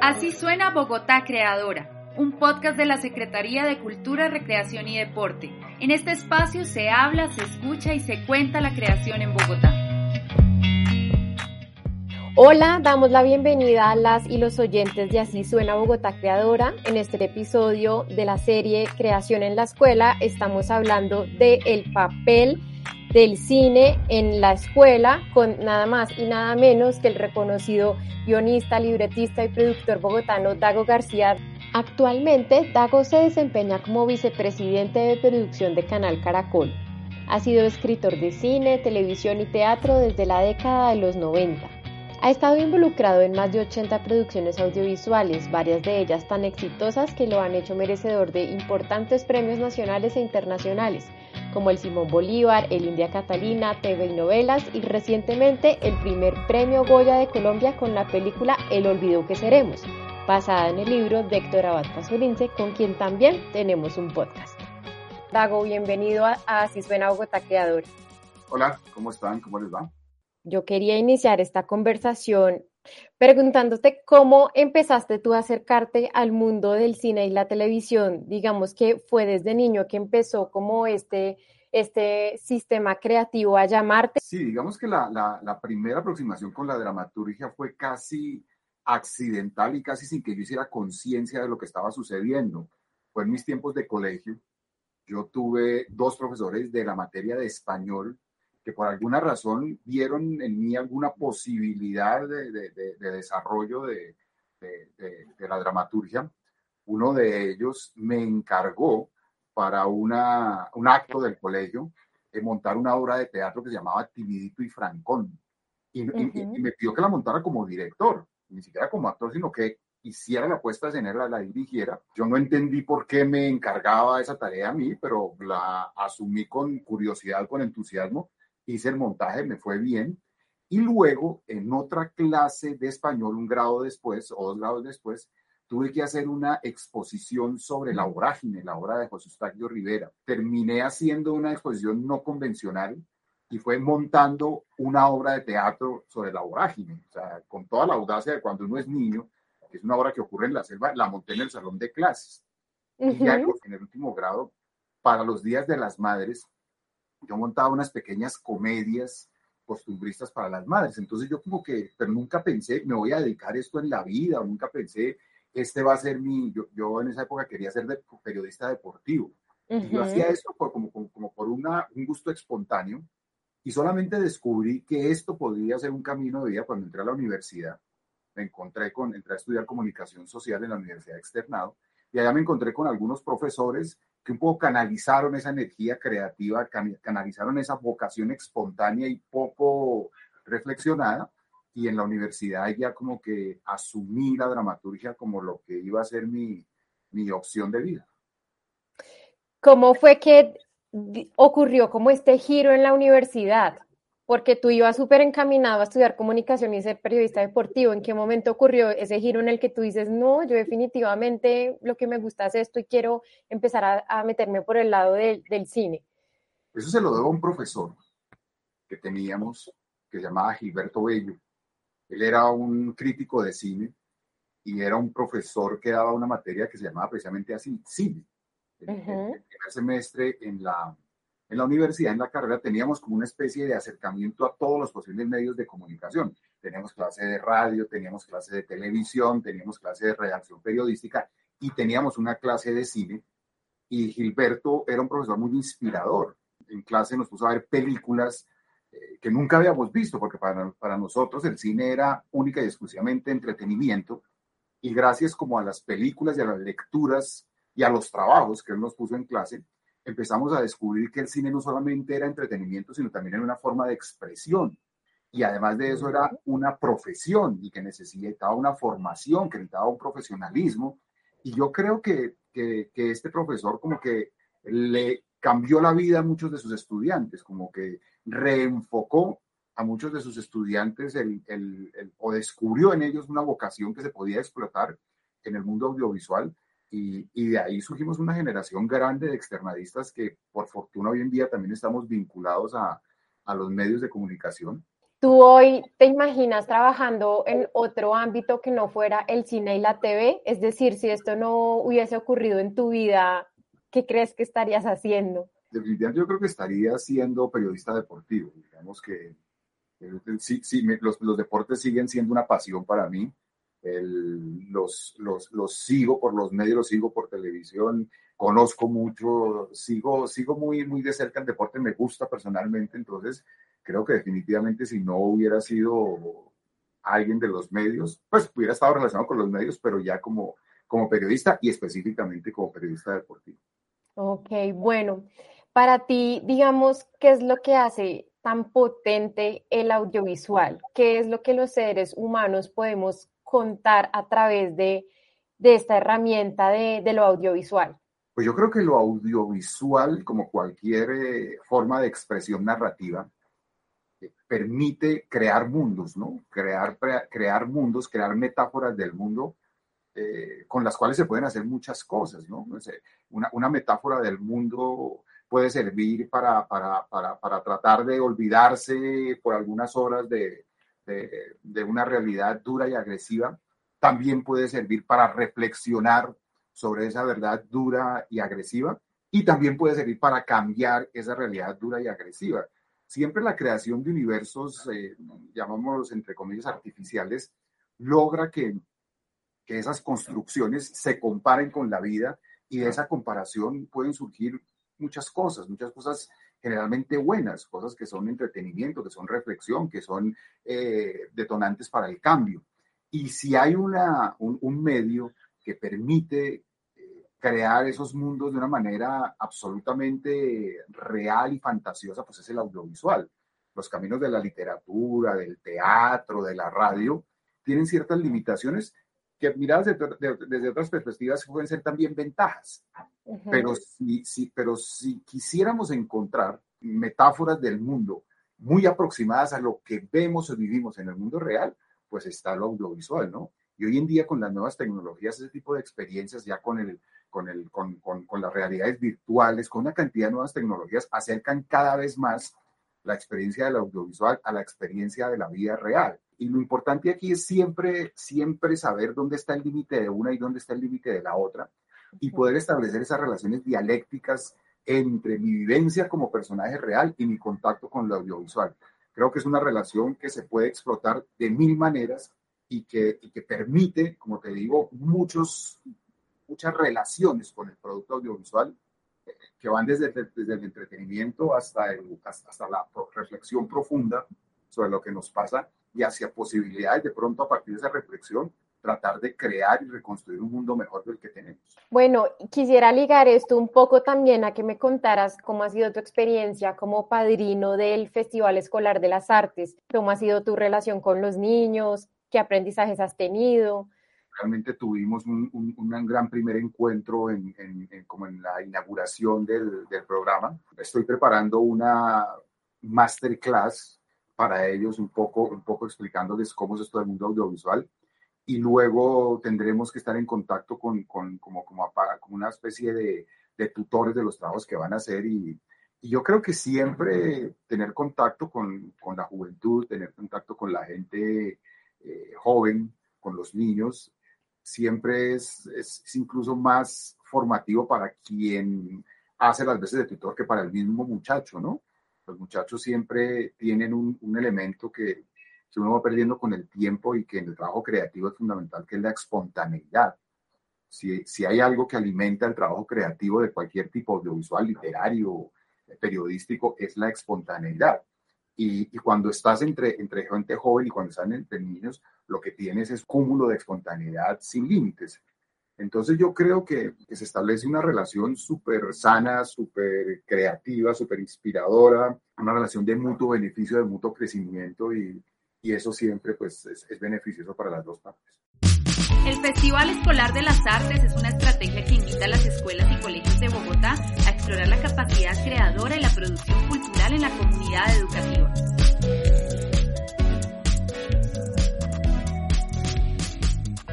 Así suena Bogotá Creadora, un podcast de la Secretaría de Cultura, Recreación y Deporte. En este espacio se habla, se escucha y se cuenta la creación en Bogotá. Hola, damos la bienvenida a las y los oyentes de Así Suena Bogotá Creadora. En este episodio de la serie Creación en la Escuela estamos hablando del el papel del cine en la escuela con nada más y nada menos que el reconocido guionista, libretista y productor bogotano Dago García. Actualmente, Dago se desempeña como vicepresidente de producción de Canal Caracol. Ha sido escritor de cine, televisión y teatro desde la década de los 90. Ha estado involucrado en más de 80 producciones audiovisuales, varias de ellas tan exitosas que lo han hecho merecedor de importantes premios nacionales e internacionales, como el Simón Bolívar, el India Catalina, TV y Novelas y recientemente el primer premio Goya de Colombia con la película El Olvido que Seremos, basada en el libro de Héctor Abad Pazulince, con quien también tenemos un podcast. Dago, bienvenido a Así Suena Bogotá Creador. Hola, ¿cómo están? ¿Cómo les va? Yo quería iniciar esta conversación preguntándote cómo empezaste tú a acercarte al mundo del cine y la televisión. Digamos que fue desde niño que empezó como este, este sistema creativo a llamarte. Sí, digamos que la, la, la primera aproximación con la dramaturgia fue casi accidental y casi sin que yo hiciera conciencia de lo que estaba sucediendo. Fue en mis tiempos de colegio. Yo tuve dos profesores de la materia de español que por alguna razón vieron en mí alguna posibilidad de, de, desarrollo de, la dramaturgia. Uno de ellos me encargó para una, un acto del colegio de montar una obra de teatro que se llamaba Timidito y Francón. Y, y, me pidió que la montara como director, ni siquiera como actor, sino que hiciera la puesta escena, la dirigiera. Yo no entendí por qué me encargaba esa tarea a mí, pero la asumí con curiosidad, con entusiasmo hice el montaje, me fue bien. Y luego, en otra clase de español, un grado después o dos grados después, tuve que hacer una exposición sobre la vorágine, la obra de José Eustaquio Rivera. Terminé haciendo una exposición no convencional y fue montando una obra de teatro sobre la vorágine, o sea, con toda la audacia de cuando uno es niño, que es una obra que ocurre en la selva, la monté en el salón de clases. Y ya en el último grado, para los días de las madres, yo montaba unas pequeñas comedias costumbristas para las madres. Entonces yo como que, pero nunca pensé, me voy a dedicar esto en la vida, nunca pensé, este va a ser mi, yo, yo en esa época quería ser de, periodista deportivo. Y yo hacía eso por, como, como, por una, un gusto espontáneo y solamente descubrí que esto podría ser un camino de vida cuando entré a la universidad. Me encontré con, entré a estudiar comunicación social en la Universidad Externado y allá me encontré con algunos profesores que un poco canalizaron esa energía creativa, canalizaron esa vocación espontánea y poco reflexionada. Y en la universidad ya como que asumí la dramaturgia como lo que iba a ser mi, mi opción de vida. ¿Cómo fue que ocurrió como este giro en la universidad? Porque tú ibas súper encaminado a estudiar comunicación y ser periodista deportivo. ¿En qué momento ocurrió ese giro en el que tú dices, no, yo definitivamente lo que me gusta es esto y quiero empezar a, meterme por el lado del cine? Eso se lo debo a un profesor que teníamos, que se llamaba Gilberto Bello. Él era un crítico de cine y era un profesor que daba una materia que se llamaba precisamente así, cine. el primer semestre en la en la universidad, en la carrera, teníamos como una especie de acercamiento a todos los posibles medios de comunicación. Teníamos clase de radio, teníamos clase de televisión, teníamos clase de redacción periodística y teníamos una clase de cine. Y Gilberto era un profesor muy inspirador. En clase nos puso a ver películas eh, que nunca habíamos visto, porque para, para nosotros el cine era única y exclusivamente entretenimiento. Y gracias como a las películas y a las lecturas y a los trabajos que él nos puso en clase, empezamos a descubrir que el cine no solamente era entretenimiento, sino también era una forma de expresión. Y además de eso era una profesión y que necesitaba una formación, que necesitaba un profesionalismo. Y yo creo que, que, este profesor como que le cambió la vida a muchos de sus estudiantes, como que reenfocó a muchos de sus estudiantes el, el, o descubrió en ellos una vocación que se podía explotar en el mundo audiovisual y, de ahí surgimos una generación grande de externadistas que por fortuna hoy en día también estamos vinculados a, a los medios de comunicación. ¿Tú hoy te imaginas trabajando en otro ámbito que no fuera el cine y la TV? Es decir, si esto no hubiese ocurrido en tu vida, ¿qué crees que estarías haciendo? Definitivamente yo creo que estaría siendo periodista deportivo. Digamos que sí, sí los, los, deportes siguen siendo una pasión para mí. Los, los, los, sigo por los medios, sigo por televisión, conozco mucho, sigo, sigo muy, muy de cerca el deporte, me gusta personalmente, entonces creo que definitivamente si no hubiera sido alguien de los medios, pues hubiera estado relacionado con los medios, pero ya como, como periodista y específicamente como periodista deportivo. Ok, bueno, para ti, digamos, ¿qué es lo que hace tan potente el audiovisual? ¿Qué es lo que los seres humanos podemos contar a través de, de esta herramienta de, lo audiovisual? Pues yo creo que lo audiovisual, como cualquier eh, forma de expresión narrativa, permite crear mundos, ¿no? Crear, crear mundos, crear metáforas del mundo eh, con las cuales se pueden hacer muchas cosas, ¿no? Una, una metáfora del mundo puede servir para, para, para, para, tratar de olvidarse por algunas horas de, de, de una realidad dura y agresiva. También puede servir para reflexionar sobre esa verdad dura y agresiva y también puede servir para cambiar esa realidad dura y agresiva siempre la creación de universos, eh, llamámoslos entre comillas artificiales, logra que, que esas construcciones se comparen con la vida y de esa comparación pueden surgir muchas cosas, muchas cosas generalmente buenas, cosas que son entretenimiento, que son reflexión, que son eh, detonantes para el cambio. Y si hay una, un, un medio que permite crear esos mundos de una manera absolutamente real y fantasiosa, pues es el audiovisual. Los caminos de la literatura, del teatro, de la radio, tienen ciertas limitaciones que miradas desde, otras perspectivas pueden ser también ventajas. Pero, si, pero si quisiéramos encontrar metáforas del mundo muy aproximadas a lo que vemos o vivimos en el mundo real, pues está lo audiovisual, ¿no? Y hoy en día con las nuevas tecnologías, ese tipo de experiencias ya con el, con, el, con, con, las realidades virtuales, con una cantidad de nuevas tecnologías, acercan cada vez más la experiencia del audiovisual a la experiencia de la vida real. Y lo importante aquí es siempre, siempre saber dónde está el límite de una y dónde está el límite de la otra y poder establecer esas relaciones dialécticas entre mi vivencia como personaje real y mi contacto con lo audiovisual. Creo que es una relación que se puede explotar de mil maneras y que, que permite, como te digo, muchos muchas relaciones con el producto audiovisual eh, que van desde, desde el entretenimiento hasta, el, hasta, la reflexión profunda sobre lo que nos pasa y hacia posibilidades de pronto a partir de esa reflexión tratar de crear y reconstruir un mundo mejor del que tenemos. Bueno, quisiera ligar esto un poco también a que me contaras cómo ha sido tu experiencia como padrino del Festival Escolar de las Artes, cómo ha sido tu relación con los niños, qué aprendizajes has tenido, realmente tuvimos un, un, gran primer encuentro en, en, como en la inauguración del, del, programa. Estoy preparando una masterclass para ellos, un poco, un poco explicándoles cómo es esto del mundo audiovisual. Y luego tendremos que estar en contacto con, con como, como, una especie de, de, tutores de los trabajos que van a hacer. Y, yo creo que siempre tener contacto con, con, la juventud, tener contacto con la gente eh, joven, con los niños, siempre es, es, incluso más formativo para quien hace las veces de tutor que para el mismo muchacho, ¿no? Los muchachos siempre tienen un elemento que, que, uno va perdiendo con el tiempo y que en el trabajo creativo es fundamental, que es la espontaneidad. Si, si hay algo que alimenta el trabajo creativo de cualquier tipo, audiovisual, literario, periodístico, es la espontaneidad. Y, y, cuando estás entre, entre gente joven y cuando están entre niños, lo que tienes es cúmulo de espontaneidad sin límites. Entonces yo creo que, que se establece una relación súper sana, súper creativa, súper inspiradora, una relación de mutuo beneficio, de mutuo crecimiento y, y eso siempre pues es, es beneficioso para las dos partes. El Festival Escolar de las Artes es una estrategia que invita a las escuelas y colegios de Bogotá a explorar la capacidad creadora y la producción cultural en la comunidad educativa.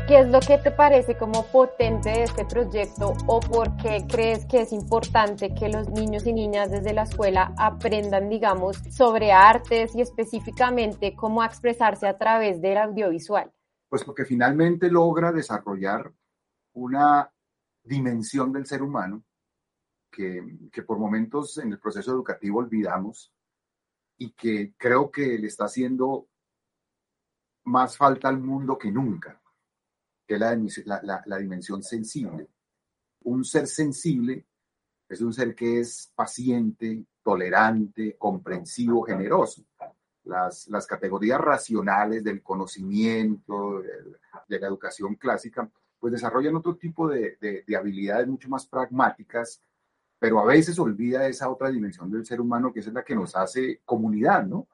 ¿Qué es lo que te parece como potente de este proyecto o por qué crees que es importante que los niños y niñas desde la escuela aprendan, digamos, sobre artes y específicamente cómo expresarse a través del audiovisual? Pues porque finalmente logra desarrollar una dimensión del ser humano que, que por momentos en el proceso educativo olvidamos y que creo que le está haciendo más falta al mundo que nunca que es la, dimensión sensible. Un ser sensible es un ser que es paciente, tolerante, comprensivo, generoso. Las, las categorías racionales del conocimiento, de, la educación clásica, pues desarrollan otro tipo de, de, habilidades mucho más pragmáticas, pero a veces olvida esa otra dimensión del ser humano que es la que nos hace comunidad, ¿no?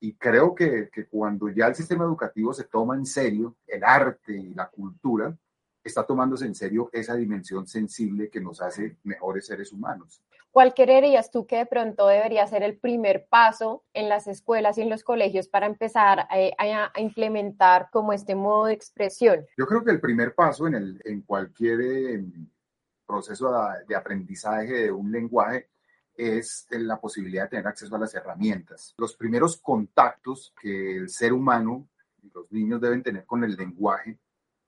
Y creo que, que, cuando ya el sistema educativo se toma en serio el arte y la cultura, está tomándose en serio esa dimensión sensible que nos hace mejores seres humanos. ¿Cuál creerías tú que de pronto debería ser el primer paso en las escuelas y en los colegios para empezar a, a implementar como este modo de expresión? Yo creo que el primer paso en, el, en cualquier eh, proceso de aprendizaje de un lenguaje es la posibilidad de tener acceso a las herramientas. Los primeros contactos que el ser humano los niños deben tener con el lenguaje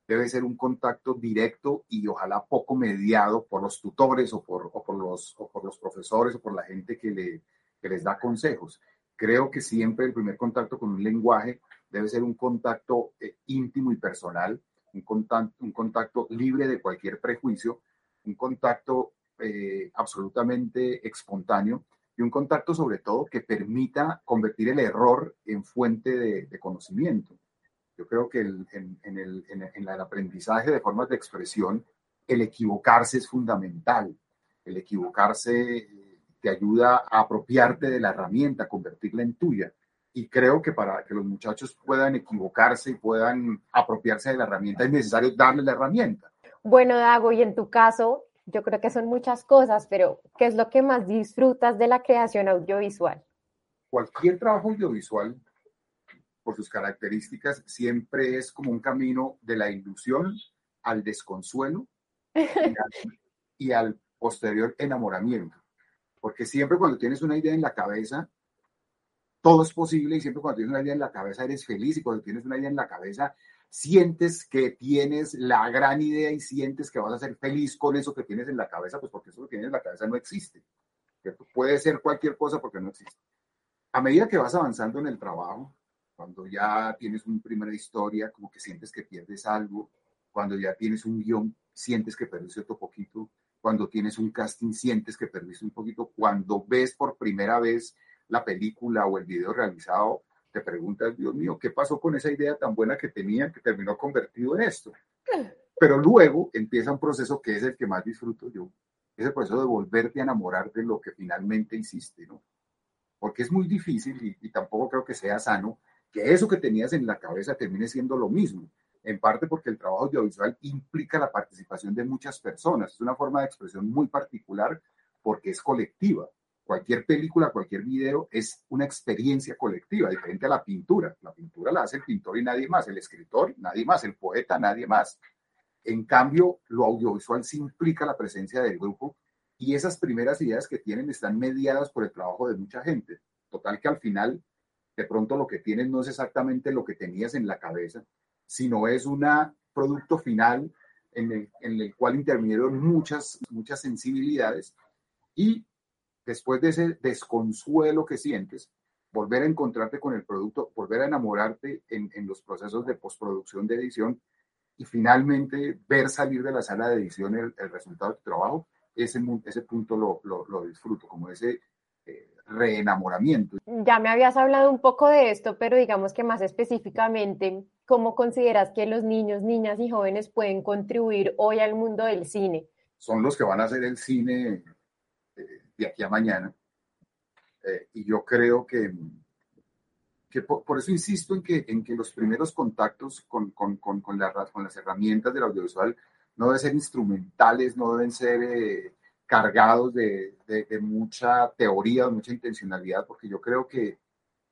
debe ser un contacto directo y ojalá poco mediado por los tutores o por, por, los, por los profesores o por la gente que, le, les da consejos. Creo que siempre el primer contacto con un lenguaje debe ser un contacto eh, íntimo y personal, un contacto, un contacto libre de cualquier prejuicio, un contacto eh, absolutamente espontáneo y un contacto sobre todo que permita convertir el error en fuente de, conocimiento. Yo creo que en, el, en, el, aprendizaje de formas de expresión, el equivocarse es fundamental. El equivocarse te ayuda a apropiarte de la herramienta, convertirla en tuya. Y creo que para que los muchachos puedan equivocarse y puedan apropiarse de la herramienta es necesario darle la herramienta. Bueno, Dago, y en tu caso, yo creo que son muchas cosas, pero ¿qué es lo que más disfrutas de la creación audiovisual? Cualquier trabajo audiovisual, por sus características, siempre es como un camino de la ilusión al desconsuelo y al, posterior enamoramiento. Porque siempre cuando tienes una idea en la cabeza, todo es posible y siempre cuando tienes una idea en la cabeza eres feliz y cuando tienes una idea en la cabeza sientes que tienes la gran idea y sientes que vas a ser feliz con eso que tienes en la cabeza, pues porque eso que tienes en la cabeza no existe. Puede ser cualquier cosa porque no existe. A medida que vas avanzando en el trabajo, cuando ya tienes una primera historia, como que sientes que pierdes algo, cuando ya tienes un guion, sientes que perdiste otro poquito, cuando tienes un casting, sientes que perdiste un poquito, cuando ves por primera vez la película o el video realizado, te preguntas, Dios mío, ¿qué pasó con esa idea tan buena que tenía que terminó convertido en esto? Pero luego empieza un proceso que es el que más disfruto yo, es el proceso de volverte a enamorar de lo que finalmente hiciste, ¿no? Porque es muy difícil y, y tampoco creo que sea sano que eso que tenías en la cabeza termine siendo lo mismo en parte porque el trabajo audiovisual implica la participación de muchas personas. Es una forma de expresión muy particular porque es colectiva. Cualquier película, cualquier video es una experiencia colectiva, diferente a la pintura. La pintura la hace el pintor y nadie más, el escritor, nadie más, el poeta, nadie más. En cambio, lo audiovisual sí implica la presencia del grupo y esas primeras ideas que tienen están mediadas por el trabajo de mucha gente. Total que al final, de pronto lo que tienes no es exactamente lo que tenías en la cabeza, sino es un producto final en el, cual intervinieron muchas, muchas sensibilidades y después de ese desconsuelo que sientes, volver a encontrarte con el producto, volver a enamorarte en, los procesos de postproducción de edición y finalmente ver salir de la sala de edición el, resultado de tu trabajo, ese, ese punto lo, lo, disfruto, como ese eh, reenamoramiento. Ya me habías hablado un poco de esto, pero digamos que más específicamente, ¿cómo consideras que los niños, niñas y jóvenes pueden contribuir hoy al mundo del cine? Son los que van a hacer el cine de aquí a mañana. Eh, y yo creo que, que por, eso insisto en que, en que los primeros contactos con, con, con, con, las herramientas del audiovisual no deben ser instrumentales, no deben ser eh, cargados de, de, mucha teoría, de mucha intencionalidad, porque yo creo que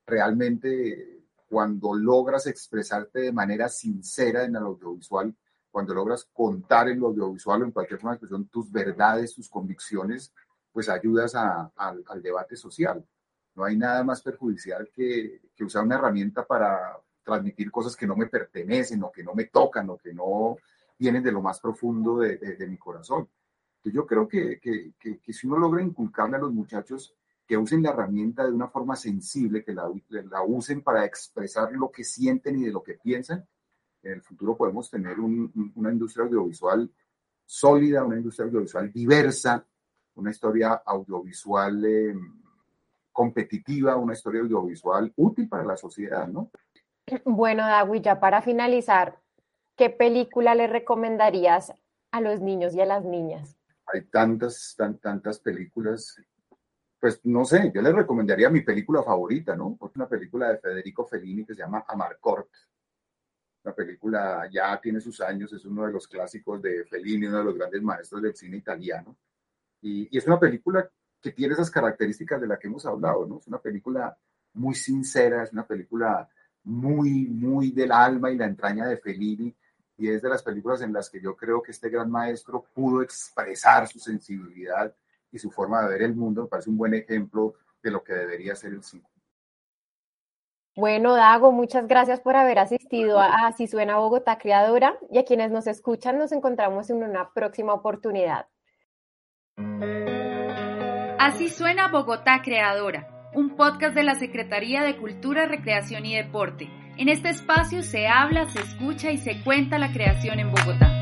realmente cuando logras expresarte de manera sincera en el audiovisual, cuando logras contar en lo audiovisual o en cualquier forma de expresión tus verdades, tus convicciones, pues ayudas al debate social. No hay nada más perjudicial que, que, usar una herramienta para transmitir cosas que no me pertenecen o que no me tocan o que no vienen de lo más profundo de, de, mi corazón. Entonces yo creo que, que, que, si uno logra inculcarle a los muchachos que usen la herramienta de una forma sensible, que la, la usen para expresar lo que sienten y de lo que piensan, en el futuro podemos tener una industria audiovisual sólida, una industria audiovisual diversa, una historia audiovisual eh, competitiva, una historia audiovisual útil para la sociedad, ¿no? Bueno, Dawi, ya para finalizar, ¿qué película le recomendarías a los niños y a las niñas? Hay tantas, tantas películas. Pues no sé, yo les recomendaría mi película favorita, ¿no? Es una película de Federico Fellini que se llama Amarcord. La película ya tiene sus años, es uno de los clásicos de Fellini, uno de los grandes maestros del cine italiano. Y, es una película que tiene esas características de las que hemos hablado, ¿no? Es una película muy sincera, es una película muy, muy del alma y la entraña de Fellini, y es de las películas en las que yo creo que este gran maestro pudo expresar su sensibilidad y su forma de ver el mundo. Me parece un buen ejemplo de lo que debería ser el cine. Bueno, Dago, muchas gracias por haber asistido a Así Suena Bogotá Creadora y a quienes nos escuchan nos encontramos en una próxima oportunidad. Así suena Bogotá Creadora, un podcast de la Secretaría de Cultura, Recreación y Deporte. En este espacio se habla, se escucha y se cuenta la creación en Bogotá.